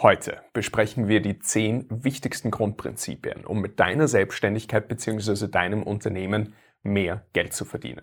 Heute besprechen wir die zehn wichtigsten Grundprinzipien, um mit deiner Selbstständigkeit bzw. deinem Unternehmen mehr Geld zu verdienen.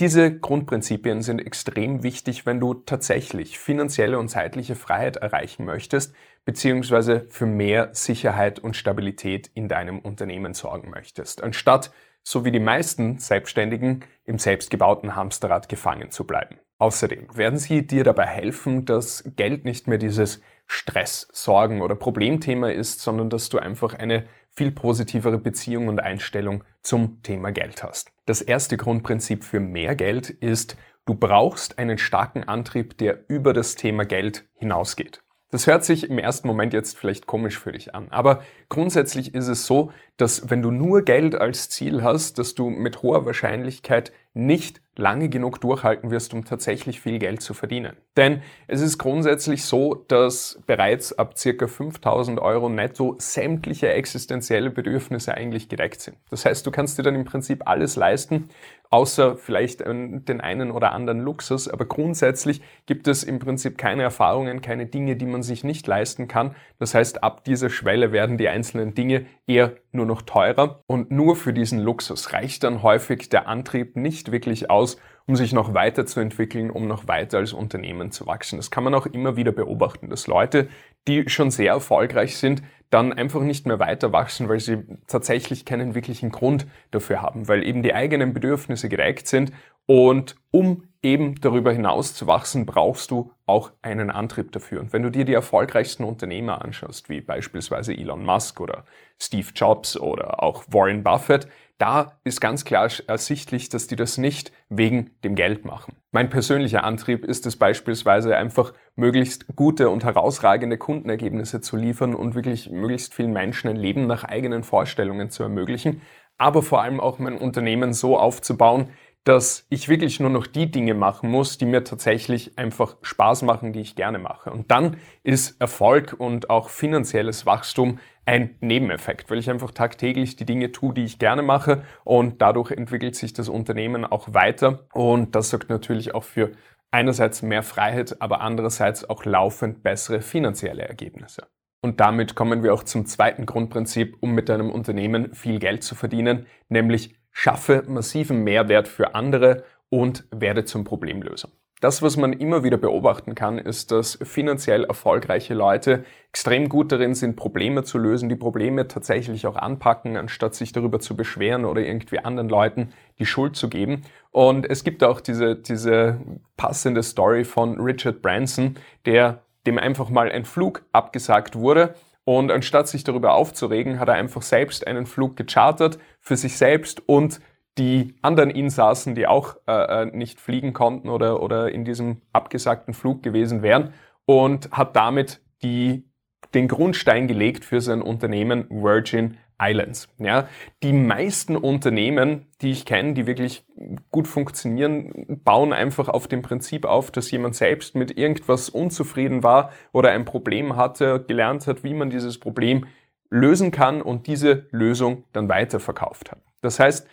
Diese Grundprinzipien sind extrem wichtig, wenn du tatsächlich finanzielle und zeitliche Freiheit erreichen möchtest, bzw. für mehr Sicherheit und Stabilität in deinem Unternehmen sorgen möchtest, anstatt, so wie die meisten Selbstständigen, im selbstgebauten Hamsterrad gefangen zu bleiben. Außerdem werden sie dir dabei helfen, dass Geld nicht mehr dieses Stress, Sorgen oder Problemthema ist, sondern dass du einfach eine viel positivere Beziehung und Einstellung zum Thema Geld hast. Das erste Grundprinzip für mehr Geld ist, du brauchst einen starken Antrieb, der über das Thema Geld hinausgeht. Das hört sich im ersten Moment jetzt vielleicht komisch für dich an, aber grundsätzlich ist es so, dass wenn du nur Geld als Ziel hast, dass du mit hoher Wahrscheinlichkeit nicht lange genug durchhalten wirst, um tatsächlich viel Geld zu verdienen. Denn es ist grundsätzlich so, dass bereits ab circa 5000 Euro netto sämtliche existenzielle Bedürfnisse eigentlich gedeckt sind. Das heißt, du kannst dir dann im Prinzip alles leisten, außer vielleicht den einen oder anderen Luxus. Aber grundsätzlich gibt es im Prinzip keine Erfahrungen, keine Dinge, die man sich nicht leisten kann. Das heißt, ab dieser Schwelle werden die einzelnen Dinge eher nur noch teurer. Und nur für diesen Luxus reicht dann häufig der Antrieb nicht wirklich aus, um sich noch weiterzuentwickeln, um noch weiter als Unternehmen zu wachsen. Das kann man auch immer wieder beobachten, dass Leute, die schon sehr erfolgreich sind, dann einfach nicht mehr weiter wachsen, weil sie tatsächlich keinen wirklichen Grund dafür haben, weil eben die eigenen Bedürfnisse gedeckt sind und um eben darüber hinaus zu wachsen, brauchst du auch einen Antrieb dafür. Und wenn du dir die erfolgreichsten Unternehmer anschaust, wie beispielsweise Elon Musk oder Steve Jobs oder auch Warren Buffett, da ist ganz klar ersichtlich, dass die das nicht wegen dem Geld machen. Mein persönlicher Antrieb ist es beispielsweise einfach, möglichst gute und herausragende Kundenergebnisse zu liefern und wirklich möglichst vielen Menschen ein Leben nach eigenen Vorstellungen zu ermöglichen, aber vor allem auch mein Unternehmen so aufzubauen, dass ich wirklich nur noch die Dinge machen muss, die mir tatsächlich einfach Spaß machen, die ich gerne mache. Und dann ist Erfolg und auch finanzielles Wachstum ein Nebeneffekt, weil ich einfach tagtäglich die Dinge tue, die ich gerne mache und dadurch entwickelt sich das Unternehmen auch weiter und das sorgt natürlich auch für einerseits mehr Freiheit, aber andererseits auch laufend bessere finanzielle Ergebnisse. Und damit kommen wir auch zum zweiten Grundprinzip, um mit deinem Unternehmen viel Geld zu verdienen, nämlich schaffe massiven Mehrwert für andere und werde zum Problemlöser. Das, was man immer wieder beobachten kann, ist, dass finanziell erfolgreiche Leute extrem gut darin sind, Probleme zu lösen, die Probleme tatsächlich auch anpacken, anstatt sich darüber zu beschweren oder irgendwie anderen Leuten die Schuld zu geben. Und es gibt auch diese, diese passende Story von Richard Branson, der dem einfach mal ein Flug abgesagt wurde und anstatt sich darüber aufzuregen, hat er einfach selbst einen Flug gechartert für sich selbst und die anderen Insassen, die auch äh, äh, nicht fliegen konnten oder, oder in diesem abgesagten Flug gewesen wären und hat damit die, den Grundstein gelegt für sein Unternehmen Virgin Islands. Ja, die meisten Unternehmen, die ich kenne, die wirklich gut funktionieren, bauen einfach auf dem Prinzip auf, dass jemand selbst mit irgendwas unzufrieden war oder ein Problem hatte, gelernt hat, wie man dieses Problem lösen kann und diese Lösung dann weiterverkauft hat. Das heißt,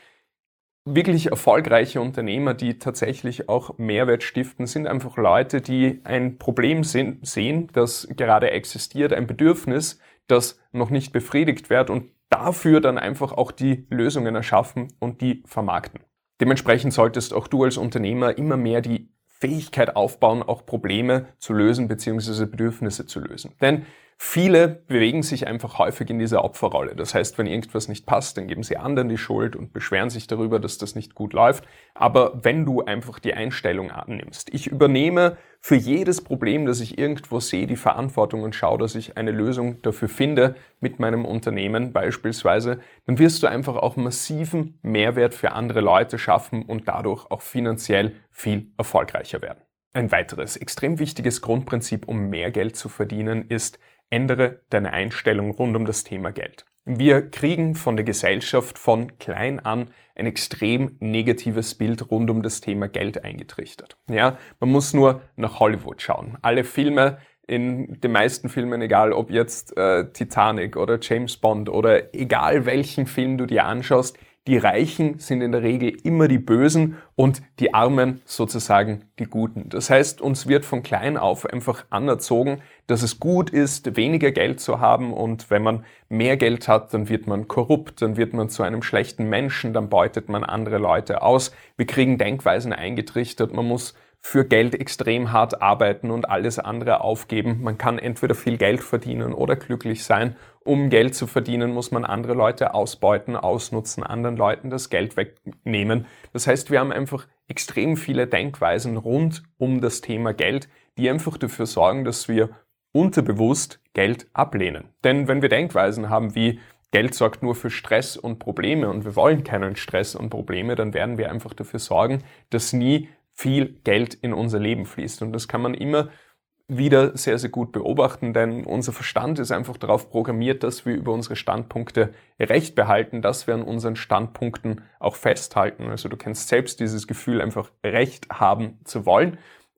wirklich erfolgreiche Unternehmer, die tatsächlich auch Mehrwert stiften, sind einfach Leute, die ein Problem sehen, das gerade existiert, ein Bedürfnis, das noch nicht befriedigt wird und dafür dann einfach auch die Lösungen erschaffen und die vermarkten. Dementsprechend solltest auch du als Unternehmer immer mehr die Fähigkeit aufbauen, auch Probleme zu lösen bzw. Bedürfnisse zu lösen. Denn Viele bewegen sich einfach häufig in dieser Opferrolle. Das heißt, wenn irgendwas nicht passt, dann geben sie anderen die Schuld und beschweren sich darüber, dass das nicht gut läuft. Aber wenn du einfach die Einstellung annimmst, ich übernehme für jedes Problem, das ich irgendwo sehe, die Verantwortung und schaue, dass ich eine Lösung dafür finde mit meinem Unternehmen beispielsweise, dann wirst du einfach auch massiven Mehrwert für andere Leute schaffen und dadurch auch finanziell viel erfolgreicher werden. Ein weiteres extrem wichtiges Grundprinzip, um mehr Geld zu verdienen, ist, Ändere deine Einstellung rund um das Thema Geld. Wir kriegen von der Gesellschaft von klein an ein extrem negatives Bild rund um das Thema Geld eingetrichtert. Ja, man muss nur nach Hollywood schauen. Alle Filme, in den meisten Filmen, egal ob jetzt äh, Titanic oder James Bond oder egal welchen Film du dir anschaust, Die Reichen sind in der Regel immer die Bösen und die Armen sozusagen die Guten. Das heißt, uns wird von klein auf einfach anerzogen, dass es gut ist, weniger Geld zu haben und wenn man mehr Geld hat, dann wird man korrupt, dann wird man zu einem schlechten Menschen, dann beutet man andere Leute aus. Wir kriegen Denkweisen eingetrichtert, man muss für Geld extrem hart arbeiten und alles andere aufgeben. Man kann entweder viel Geld verdienen oder glücklich sein. Um Geld zu verdienen, muss man andere Leute ausbeuten, ausnutzen, anderen Leuten das Geld wegnehmen. Das heißt, wir haben einfach extrem viele Denkweisen rund um das Thema Geld, die einfach dafür sorgen, dass wir unterbewusst Geld ablehnen. Denn wenn wir Denkweisen haben wie Geld sorgt nur für Stress und Probleme und wir wollen keinen Stress und Probleme, dann werden wir einfach dafür sorgen, dass nie viel Geld in unser Leben fließt. Und das kann man immer wieder sehr, sehr gut beobachten, denn unser Verstand ist einfach darauf programmiert, dass wir über unsere Standpunkte Recht behalten, dass wir an unseren Standpunkten auch festhalten. Also du kennst selbst dieses Gefühl, einfach Recht haben zu wollen.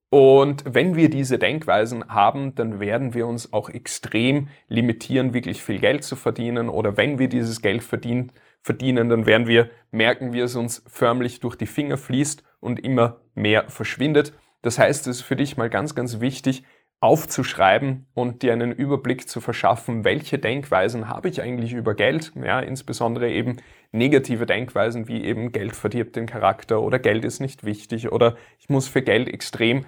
Und wenn wir diese Denkweisen haben, dann werden wir uns auch extrem limitieren, wirklich viel Geld zu verdienen. Oder wenn wir dieses Geld verdienen, verdienen, dann werden wir merken, wie es uns förmlich durch die Finger fließt und immer mehr verschwindet. Das heißt, es ist für dich mal ganz, ganz wichtig, aufzuschreiben und dir einen Überblick zu verschaffen, welche Denkweisen habe ich eigentlich über Geld, ja, insbesondere eben negative Denkweisen wie eben Geld verdirbt den Charakter oder Geld ist nicht wichtig oder ich muss für Geld extrem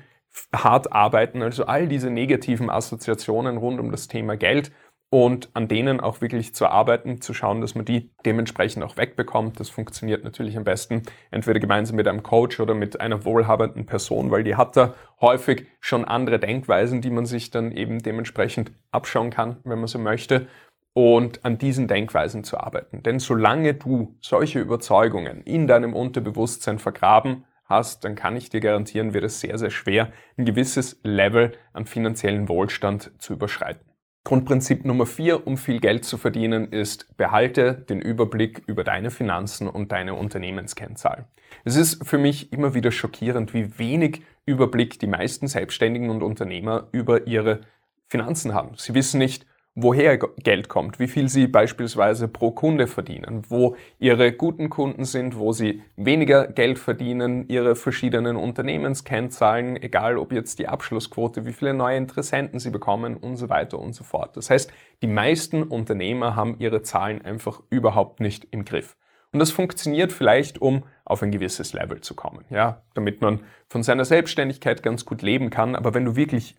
hart arbeiten, also all diese negativen Assoziationen rund um das Thema Geld und an denen auch wirklich zu arbeiten, zu schauen, dass man die dementsprechend auch wegbekommt. Das funktioniert natürlich am besten entweder gemeinsam mit einem Coach oder mit einer wohlhabenden Person, weil die hat da häufig schon andere Denkweisen, die man sich dann eben dementsprechend abschauen kann, wenn man so möchte. Und an diesen Denkweisen zu arbeiten. Denn solange du solche Überzeugungen in deinem Unterbewusstsein vergraben hast, dann kann ich dir garantieren, wird es sehr, sehr schwer, ein gewisses Level an finanziellen Wohlstand zu überschreiten. Grundprinzip Nummer vier, um viel Geld zu verdienen, ist, behalte den Überblick über deine Finanzen und deine Unternehmenskennzahl. Es ist für mich immer wieder schockierend, wie wenig Überblick die meisten Selbstständigen und Unternehmer über ihre Finanzen haben. Sie wissen nicht, woher Geld kommt, wie viel sie beispielsweise pro Kunde verdienen, wo ihre guten Kunden sind, wo sie weniger Geld verdienen, ihre verschiedenen Unternehmenskennzahlen, egal ob jetzt die Abschlussquote, wie viele neue Interessenten sie bekommen und so weiter und so fort. Das heißt, die meisten Unternehmer haben ihre Zahlen einfach überhaupt nicht im Griff. Und das funktioniert vielleicht, um auf ein gewisses Level zu kommen, ja, damit man von seiner Selbstständigkeit ganz gut leben kann. Aber wenn du wirklich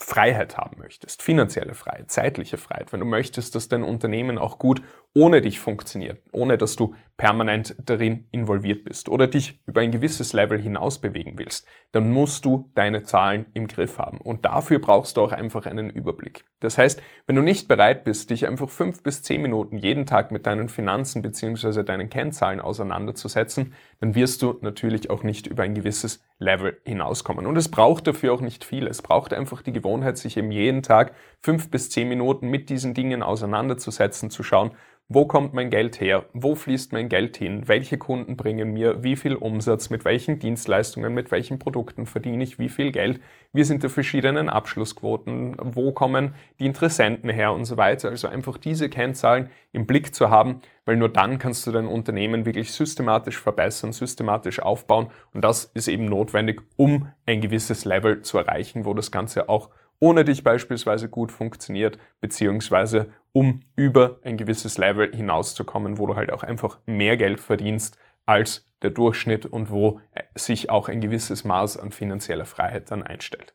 Freiheit haben möchtest, finanzielle Freiheit, zeitliche Freiheit, wenn du möchtest, dass dein Unternehmen auch gut ohne dich funktioniert, ohne dass du permanent darin involviert bist oder dich über ein gewisses Level hinaus bewegen willst, dann musst du deine Zahlen im Griff haben. Und dafür brauchst du auch einfach einen Überblick. Das heißt, wenn du nicht bereit bist, dich einfach fünf bis zehn Minuten jeden Tag mit deinen Finanzen beziehungsweise deinen Kennzahlen auseinanderzusetzen, dann wirst du natürlich auch nicht über ein gewisses Level hinauskommen. Und es braucht dafür auch nicht viel. Es braucht einfach die Gewohnheit, sich eben jeden Tag fünf bis zehn Minuten mit diesen Dingen auseinanderzusetzen, zu schauen, wo kommt mein Geld her? Wo fließt mein Geld hin? Welche Kunden bringen mir wie viel Umsatz? Mit welchen Dienstleistungen, mit welchen Produkten verdiene ich wie viel Geld? Wie sind die verschiedenen Abschlussquoten? Wo kommen die Interessenten her und so weiter? Also einfach diese Kennzahlen im Blick zu haben, weil nur dann kannst du dein Unternehmen wirklich systematisch verbessern, systematisch aufbauen und das ist eben notwendig, um ein gewisses Level zu erreichen, wo das Ganze auch ohne dich beispielsweise gut funktioniert, beziehungsweise um über ein gewisses Level hinauszukommen, wo du halt auch einfach mehr Geld verdienst als der Durchschnitt und wo sich auch ein gewisses Maß an finanzieller Freiheit dann einstellt.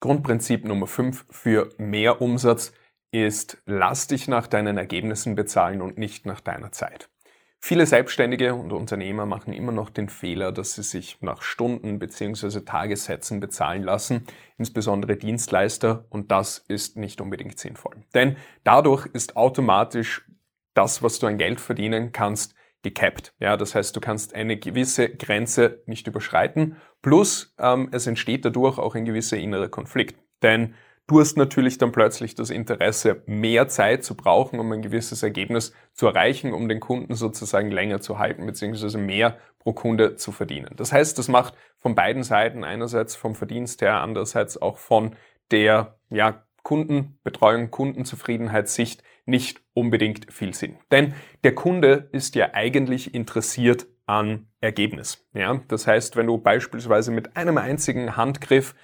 Grundprinzip Nummer 5 für mehr Umsatz ist, lass dich nach deinen Ergebnissen bezahlen und nicht nach deiner Zeit. Viele Selbstständige und Unternehmer machen immer noch den Fehler, dass sie sich nach Stunden bzw. Tagessätzen bezahlen lassen, insbesondere Dienstleister, und das ist nicht unbedingt sinnvoll. Denn dadurch ist automatisch das, was du an Geld verdienen kannst, gecapped. Ja, das heißt, du kannst eine gewisse Grenze nicht überschreiten, plus ähm, es entsteht dadurch auch ein gewisser innerer Konflikt. Denn Du hast natürlich dann plötzlich das Interesse, mehr Zeit zu brauchen, um ein gewisses Ergebnis zu erreichen, um den Kunden sozusagen länger zu halten, beziehungsweise mehr pro Kunde zu verdienen. Das heißt, das macht von beiden Seiten einerseits vom Verdienst her, andererseits auch von der, ja, Kundenbetreuung, Kundenzufriedenheitssicht nicht unbedingt viel Sinn. Denn der Kunde ist ja eigentlich interessiert an Ergebnis. Ja? Das heißt, wenn du beispielsweise mit einem einzigen Handgriff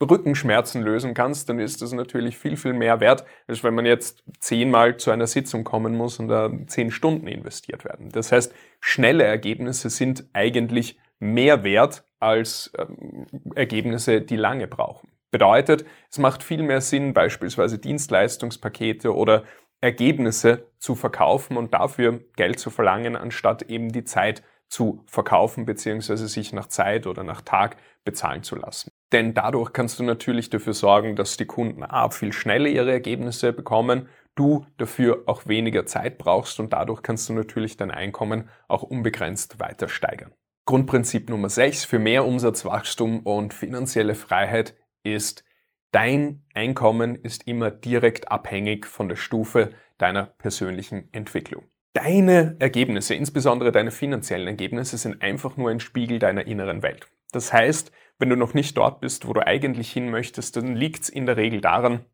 Rückenschmerzen lösen kannst, dann ist das natürlich viel, viel mehr wert, als wenn man jetzt zehnmal zu einer Sitzung kommen muss und da zehn Stunden investiert werden. Das heißt, schnelle Ergebnisse sind eigentlich mehr wert als ähm, Ergebnisse, die lange brauchen. Bedeutet, es macht viel mehr Sinn, beispielsweise Dienstleistungspakete oder Ergebnisse zu verkaufen und dafür Geld zu verlangen, anstatt eben die Zeit zu verkaufen bzw. sich nach Zeit oder nach Tag bezahlen zu lassen. Denn dadurch kannst du natürlich dafür sorgen, dass die Kunden A viel schneller ihre Ergebnisse bekommen, du dafür auch weniger Zeit brauchst und dadurch kannst du natürlich dein Einkommen auch unbegrenzt weiter steigern. Grundprinzip Nummer 6 für mehr Umsatzwachstum und finanzielle Freiheit ist, dein Einkommen ist immer direkt abhängig von der Stufe deiner persönlichen Entwicklung. Deine Ergebnisse, insbesondere deine finanziellen Ergebnisse, sind einfach nur ein Spiegel deiner inneren Welt. Das heißt, wenn du noch nicht dort bist, wo du eigentlich hin möchtest, dann liegt es in der Regel daran,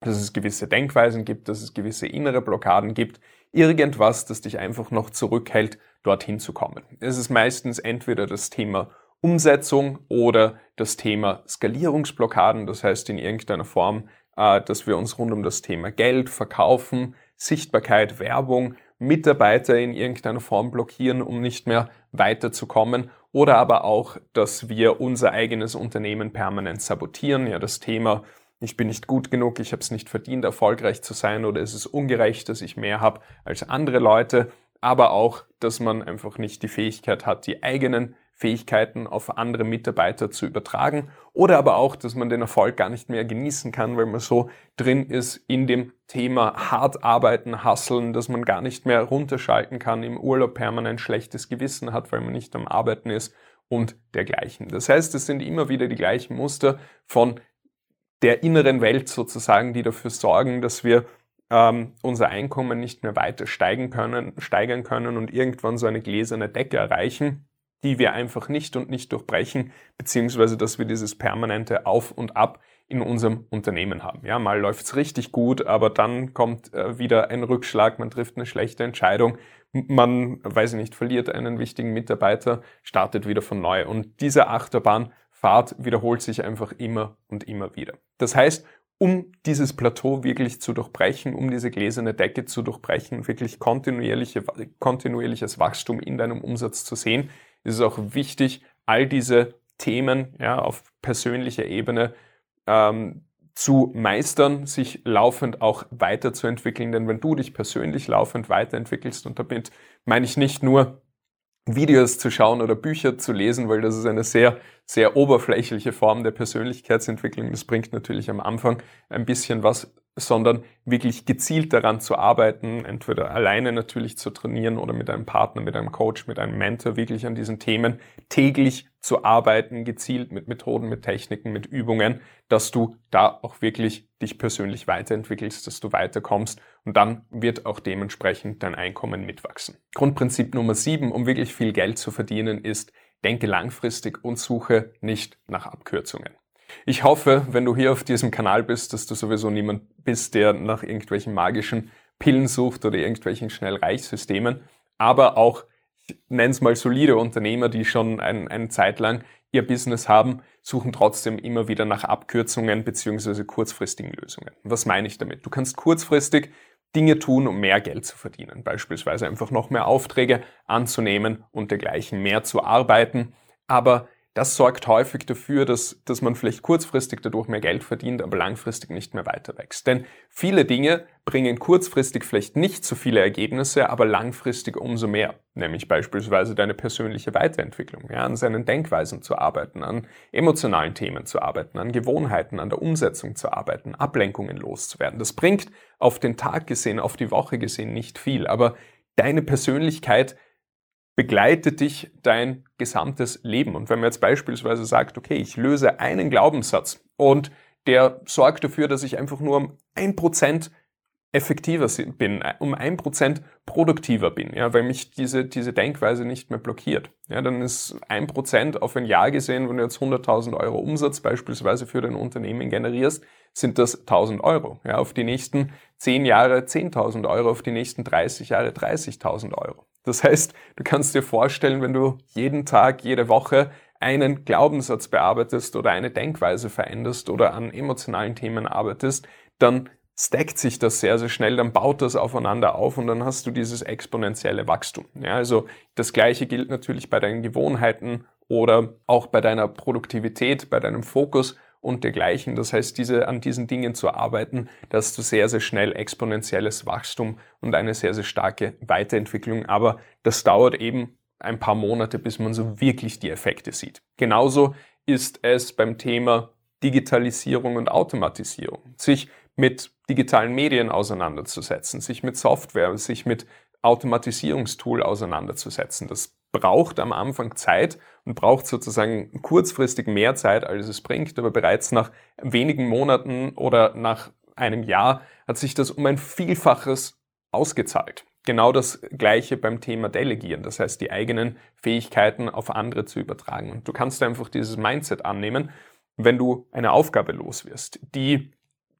dass es gewisse Denkweisen gibt, dass es gewisse innere Blockaden gibt, irgendwas, das dich einfach noch zurückhält, dorthin zu kommen. Es ist meistens entweder das Thema Umsetzung oder das Thema Skalierungsblockaden, das heißt in irgendeiner Form, äh, dass wir uns rund um das Thema Geld, Verkaufen, Sichtbarkeit, Werbung, Mitarbeiter in irgendeiner Form blockieren, um nicht mehr weiterzukommen oder aber auch, dass wir unser eigenes Unternehmen permanent sabotieren. Ja, das Thema, ich bin nicht gut genug, ich habe es nicht verdient, erfolgreich zu sein oder es ist ungerecht, dass ich mehr habe als andere Leute, aber auch, dass man einfach nicht die Fähigkeit hat, die eigenen Fähigkeiten auf andere Mitarbeiter zu übertragen oder aber auch, dass man den Erfolg gar nicht mehr genießen kann, weil man so drin ist in dem Thema hart arbeiten, hasseln, dass man gar nicht mehr runterschalten kann, im Urlaub permanent schlechtes Gewissen hat, weil man nicht am Arbeiten ist und dergleichen. Das heißt, es sind immer wieder die gleichen Muster von der inneren Welt sozusagen, die dafür sorgen, dass wir ähm, unser Einkommen nicht mehr weiter steigen können, steigern können und irgendwann so eine gläserne Decke erreichen die wir einfach nicht und nicht durchbrechen, beziehungsweise dass wir dieses permanente Auf und Ab in unserem Unternehmen haben. Ja, mal läuft's richtig gut, aber dann kommt äh, wieder ein Rückschlag, man trifft eine schlechte Entscheidung, man, weiß ich nicht, verliert einen wichtigen Mitarbeiter, startet wieder von neu. Und diese Achterbahnfahrt wiederholt sich einfach immer und immer wieder. Das heißt, um dieses Plateau wirklich zu durchbrechen, um diese gläserne Decke zu durchbrechen, wirklich kontinuierliche, kontinuierliches Wachstum in deinem Umsatz zu sehen, ist es auch wichtig, all diese Themen ja, auf persönlicher Ebene ähm, zu meistern, sich laufend auch weiterzuentwickeln. Denn wenn du dich persönlich laufend weiterentwickelst, und damit meine ich nicht nur Videos zu schauen oder Bücher zu lesen, weil das ist eine sehr, sehr oberflächliche Form der Persönlichkeitsentwicklung. Das bringt natürlich am Anfang ein bisschen was sondern wirklich gezielt daran zu arbeiten, entweder alleine natürlich zu trainieren oder mit einem Partner, mit einem Coach, mit einem Mentor, wirklich an diesen Themen täglich zu arbeiten, gezielt mit Methoden, mit Techniken, mit Übungen, dass du da auch wirklich dich persönlich weiterentwickelst, dass du weiterkommst und dann wird auch dementsprechend dein Einkommen mitwachsen. Grundprinzip Nummer sieben, um wirklich viel Geld zu verdienen, ist, denke langfristig und suche nicht nach Abkürzungen. Ich hoffe, wenn du hier auf diesem Kanal bist, dass du sowieso niemand bist, der nach irgendwelchen magischen Pillen sucht oder irgendwelchen Schnellreichsystemen, aber auch, ich nenne es mal solide Unternehmer, die schon ein, eine Zeit lang ihr Business haben, suchen trotzdem immer wieder nach Abkürzungen beziehungsweise kurzfristigen Lösungen. Was meine ich damit? Du kannst kurzfristig Dinge tun, um mehr Geld zu verdienen. Beispielsweise einfach noch mehr Aufträge anzunehmen und dergleichen mehr zu arbeiten. Aber das sorgt häufig dafür, dass, dass man vielleicht kurzfristig dadurch mehr Geld verdient, aber langfristig nicht mehr weiter wächst. Denn viele Dinge bringen kurzfristig vielleicht nicht so viele Ergebnisse, aber langfristig umso mehr. Nämlich beispielsweise deine persönliche Weiterentwicklung, ja, an seinen Denkweisen zu arbeiten, an emotionalen Themen zu arbeiten, an Gewohnheiten, an der Umsetzung zu arbeiten, Ablenkungen loszuwerden. Das bringt auf den Tag gesehen, auf die Woche gesehen nicht viel, aber deine Persönlichkeit begleitet dich dein gesamtes Leben. Und wenn man jetzt beispielsweise sagt, okay, ich löse einen Glaubenssatz und der sorgt dafür, dass ich einfach nur um ein Prozent effektiver bin, um ein Prozent produktiver bin, ja, weil mich diese, diese Denkweise nicht mehr blockiert. Ja, dann ist ein Prozent auf ein Jahr gesehen, wenn du jetzt 100.000 Euro Umsatz beispielsweise für dein Unternehmen generierst, sind das 1.000 Euro. Ja, auf die nächsten 10 Jahre 10.000 Euro, auf die nächsten 30 Jahre 30.000 Euro. Das heißt, du kannst dir vorstellen, wenn du jeden Tag, jede Woche einen Glaubenssatz bearbeitest oder eine Denkweise veränderst oder an emotionalen Themen arbeitest, dann stackt sich das sehr, sehr schnell, dann baut das aufeinander auf und dann hast du dieses exponentielle Wachstum. Ja, also das Gleiche gilt natürlich bei deinen Gewohnheiten oder auch bei deiner Produktivität, bei deinem Fokus und dergleichen. Das heißt, diese, an diesen Dingen zu arbeiten, dass du sehr, sehr schnell exponentielles Wachstum und eine sehr, sehr starke Weiterentwicklung. Aber das dauert eben ein paar Monate, bis man so wirklich die Effekte sieht. Genauso ist es beim Thema Digitalisierung und Automatisierung. Sich mit digitalen Medien auseinanderzusetzen, sich mit Software, sich mit Automatisierungstool auseinanderzusetzen. Das braucht am Anfang Zeit und braucht sozusagen kurzfristig mehr Zeit, als es bringt, aber bereits nach wenigen Monaten oder nach einem Jahr hat sich das um ein Vielfaches ausgezahlt. Genau das Gleiche beim Thema Delegieren, das heißt die eigenen Fähigkeiten auf andere zu übertragen. Und du kannst einfach dieses Mindset annehmen, wenn du eine Aufgabe los wirst, die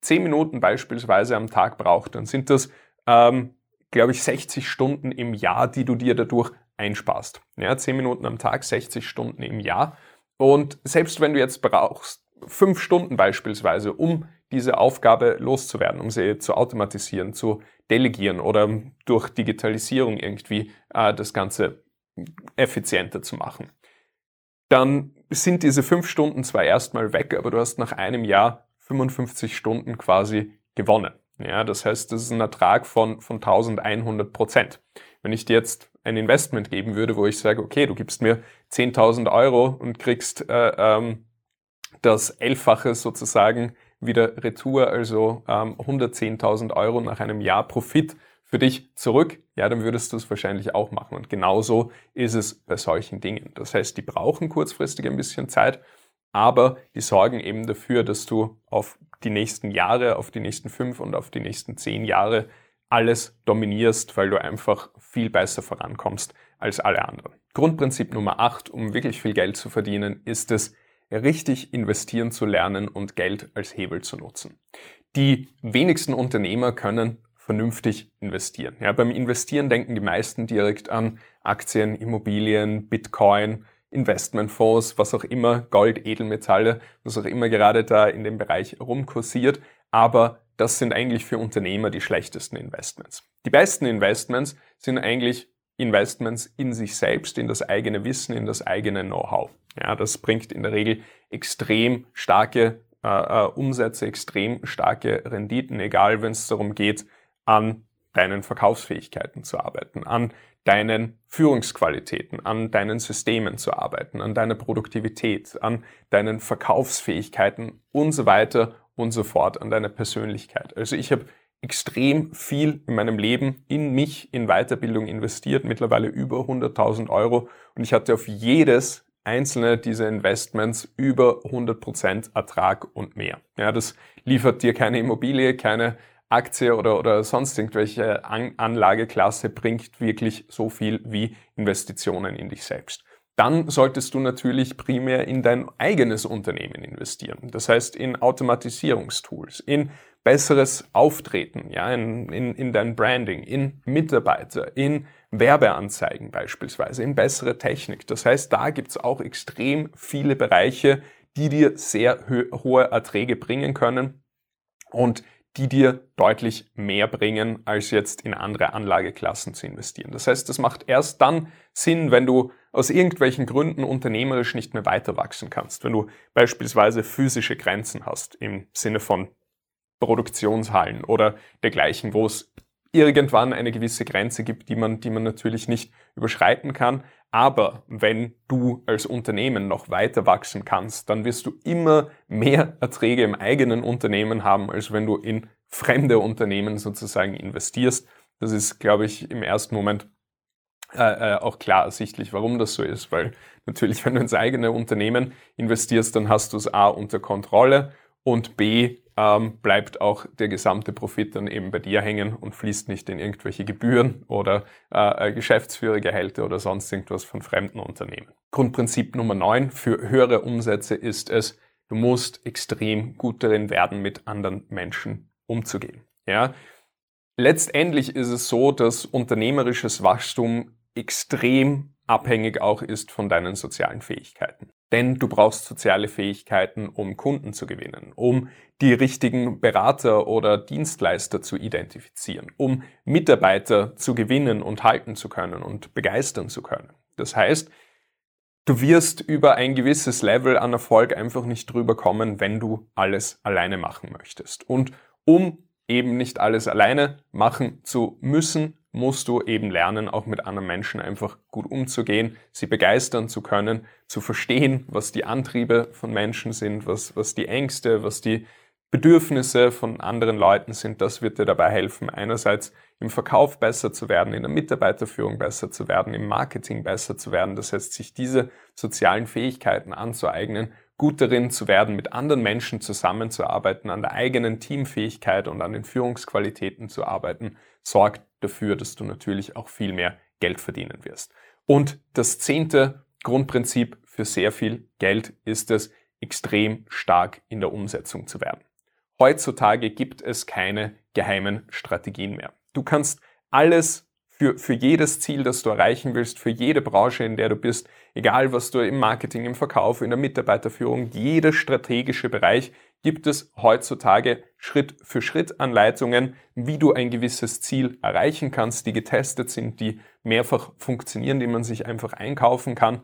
zehn Minuten beispielsweise am Tag braucht, dann sind das, ähm, glaube ich, 60 Stunden im Jahr, die du dir dadurch einsparst. Ja, zehn Minuten am Tag, 60 Stunden im Jahr. Und selbst wenn du jetzt brauchst, fünf Stunden beispielsweise, um diese Aufgabe loszuwerden, um sie zu automatisieren, zu delegieren oder durch Digitalisierung irgendwie äh, das Ganze effizienter zu machen, dann sind diese fünf Stunden zwar erstmal weg, aber du hast nach einem Jahr 55 Stunden quasi gewonnen. Ja, das heißt, das ist ein Ertrag von, von 1100 Prozent. Wenn ich dir jetzt ein Investment geben würde, wo ich sage, okay, du gibst mir 10.000 Euro und kriegst äh, ähm, das Elffache sozusagen wieder Retour, also ähm, 110.000 Euro nach einem Jahr Profit für dich zurück, ja, dann würdest du es wahrscheinlich auch machen. Und genauso ist es bei solchen Dingen. Das heißt, die brauchen kurzfristig ein bisschen Zeit, aber die sorgen eben dafür, dass du auf die nächsten Jahre, auf die nächsten fünf und auf die nächsten zehn Jahre alles dominierst, weil du einfach viel besser vorankommst als alle anderen. Grundprinzip Nummer acht, um wirklich viel Geld zu verdienen, ist es, richtig investieren zu lernen und Geld als Hebel zu nutzen. Die wenigsten Unternehmer können vernünftig investieren. Ja, beim Investieren denken die meisten direkt an Aktien, Immobilien, Bitcoin, Investmentfonds, was auch immer, Gold, Edelmetalle, was auch immer gerade da in dem Bereich rumkursiert. Aber das sind eigentlich für Unternehmer die schlechtesten Investments. Die besten Investments sind eigentlich Investments in sich selbst, in das eigene Wissen, in das eigene Know-how. Ja, das bringt in der Regel extrem starke äh, äh Umsätze, extrem starke Renditen, egal wenn es darum geht, an deinen Verkaufsfähigkeiten zu arbeiten, an deinen Führungsqualitäten, an deinen Systemen zu arbeiten, an deiner Produktivität, an deinen Verkaufsfähigkeiten und so weiter und so fort, an deiner Persönlichkeit. Also ich habe extrem viel in meinem Leben in mich, in Weiterbildung investiert, mittlerweile über 100.000 Euro und ich hatte auf jedes einzelne dieser Investments über 100% Ertrag und mehr. Ja, das liefert dir keine Immobilie, keine Aktie oder, oder sonst irgendwelche An Anlageklasse bringt wirklich so viel wie Investitionen in dich selbst. Dann solltest du natürlich primär in dein eigenes Unternehmen investieren. Das heißt in Automatisierungstools, in besseres Auftreten, ja, in, in, in dein Branding, in Mitarbeiter, in Werbeanzeigen beispielsweise, in bessere Technik. Das heißt, da gibt's auch extrem viele Bereiche, die dir sehr hohe Erträge bringen können und die dir deutlich mehr bringen, als jetzt in andere Anlageklassen zu investieren. Das heißt, das macht erst dann Sinn, wenn du aus irgendwelchen Gründen unternehmerisch nicht mehr weiter wachsen kannst. Wenn du beispielsweise physische Grenzen hast im Sinne von Produktionshallen oder dergleichen, wo es irgendwann eine gewisse Grenze gibt, die man, die man natürlich nicht überschreiten kann. Aber wenn du als Unternehmen noch weiter wachsen kannst, dann wirst du immer mehr Erträge im eigenen Unternehmen haben, als wenn du in fremde Unternehmen sozusagen investierst. Das ist, glaube ich, im ersten Moment äh, äh, auch klar ersichtlich, warum das so ist, weil natürlich, wenn du ins eigene Unternehmen investierst, dann hast du es A unter Kontrolle und B, ähm, bleibt auch der gesamte Profit dann eben bei dir hängen und fließt nicht in irgendwelche Gebühren oder äh, äh Geschäftsführergehälter oder sonst irgendwas von fremden Unternehmen. Grundprinzip Nummer 9 für höhere Umsätze ist es, du musst extrem gut darin werden, mit anderen Menschen umzugehen. Ja? Letztendlich ist es so, dass unternehmerisches Wachstum extrem abhängig auch ist von deinen sozialen Fähigkeiten. Denn du brauchst soziale Fähigkeiten, um Kunden zu gewinnen, um die richtigen Berater oder Dienstleister zu identifizieren, um Mitarbeiter zu gewinnen und halten zu können und begeistern zu können. Das heißt, du wirst über ein gewisses Level an Erfolg einfach nicht drüber kommen, wenn du alles alleine machen möchtest. Und um eben nicht alles alleine machen zu müssen, musst du eben lernen, auch mit anderen Menschen einfach gut umzugehen, sie begeistern zu können, zu verstehen, was die Antriebe von Menschen sind, was, was die Ängste, was die Bedürfnisse von anderen Leuten sind. Das wird dir dabei helfen, einerseits im Verkauf besser zu werden, in der Mitarbeiterführung besser zu werden, im Marketing besser zu werden. Das heißt, sich diese sozialen Fähigkeiten anzueignen, gut darin zu werden, mit anderen Menschen zusammenzuarbeiten, an der eigenen Teamfähigkeit und an den Führungsqualitäten zu arbeiten, sorgt dafür, dass du natürlich auch viel mehr Geld verdienen wirst. Und das zehnte Grundprinzip für sehr viel Geld ist es, extrem stark in der Umsetzung zu werden. Heutzutage gibt es keine geheimen Strategien mehr. Du kannst alles für, für jedes Ziel, das du erreichen willst, für jede Branche, in der du bist, egal was du im Marketing, im Verkauf, in der Mitarbeiterführung, jeder strategische Bereich gibt es heutzutage Schritt für Schritt Anleitungen, wie du ein gewisses Ziel erreichen kannst, die getestet sind, die mehrfach funktionieren, die man sich einfach einkaufen kann.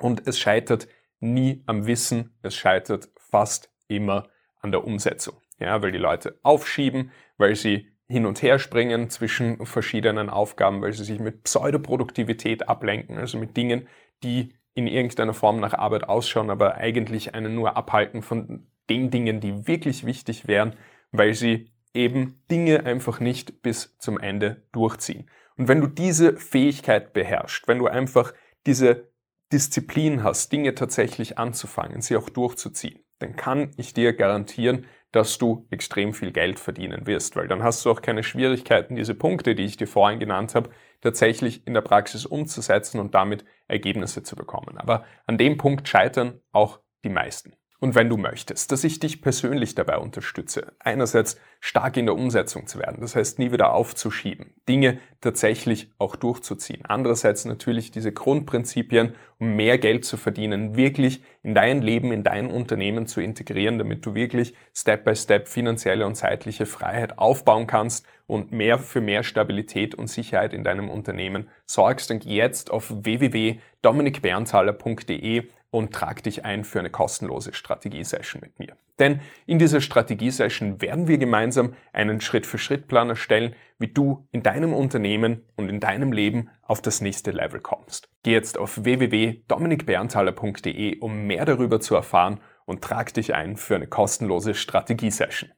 Und es scheitert nie am Wissen, es scheitert fast immer an der Umsetzung. Ja, weil die Leute aufschieben, weil sie hin und her springen zwischen verschiedenen Aufgaben, weil sie sich mit Pseudoproduktivität ablenken, also mit Dingen, die in irgendeiner Form nach Arbeit ausschauen, aber eigentlich einen nur abhalten von den Dingen, die wirklich wichtig wären, weil sie eben Dinge einfach nicht bis zum Ende durchziehen. Und wenn du diese Fähigkeit beherrschst, wenn du einfach diese Disziplin hast, Dinge tatsächlich anzufangen, sie auch durchzuziehen, dann kann ich dir garantieren, dass du extrem viel Geld verdienen wirst, weil dann hast du auch keine Schwierigkeiten, diese Punkte, die ich dir vorhin genannt habe, tatsächlich in der Praxis umzusetzen und damit Ergebnisse zu bekommen. Aber an dem Punkt scheitern auch die meisten. Und wenn du möchtest, dass ich dich persönlich dabei unterstütze, einerseits stark in der Umsetzung zu werden, das heißt nie wieder aufzuschieben, Dinge tatsächlich auch durchzuziehen, andererseits natürlich diese Grundprinzipien, um mehr Geld zu verdienen, wirklich in dein Leben, in dein Unternehmen zu integrieren, damit du wirklich Step by Step finanzielle und zeitliche Freiheit aufbauen kannst und mehr für mehr Stabilität und Sicherheit in deinem Unternehmen sorgst, dann geh jetzt auf www.dominikberntaler.de und trag dich ein für eine kostenlose Strategie-Session mit mir. Denn in dieser Strategie-Session werden wir gemeinsam einen Schritt-für-Schritt-Plan erstellen, wie du in deinem Unternehmen und in deinem Leben auf das nächste Level kommst. Geh jetzt auf www.dominikberntaler.de, um mehr darüber zu erfahren und trag dich ein für eine kostenlose Strategie-Session.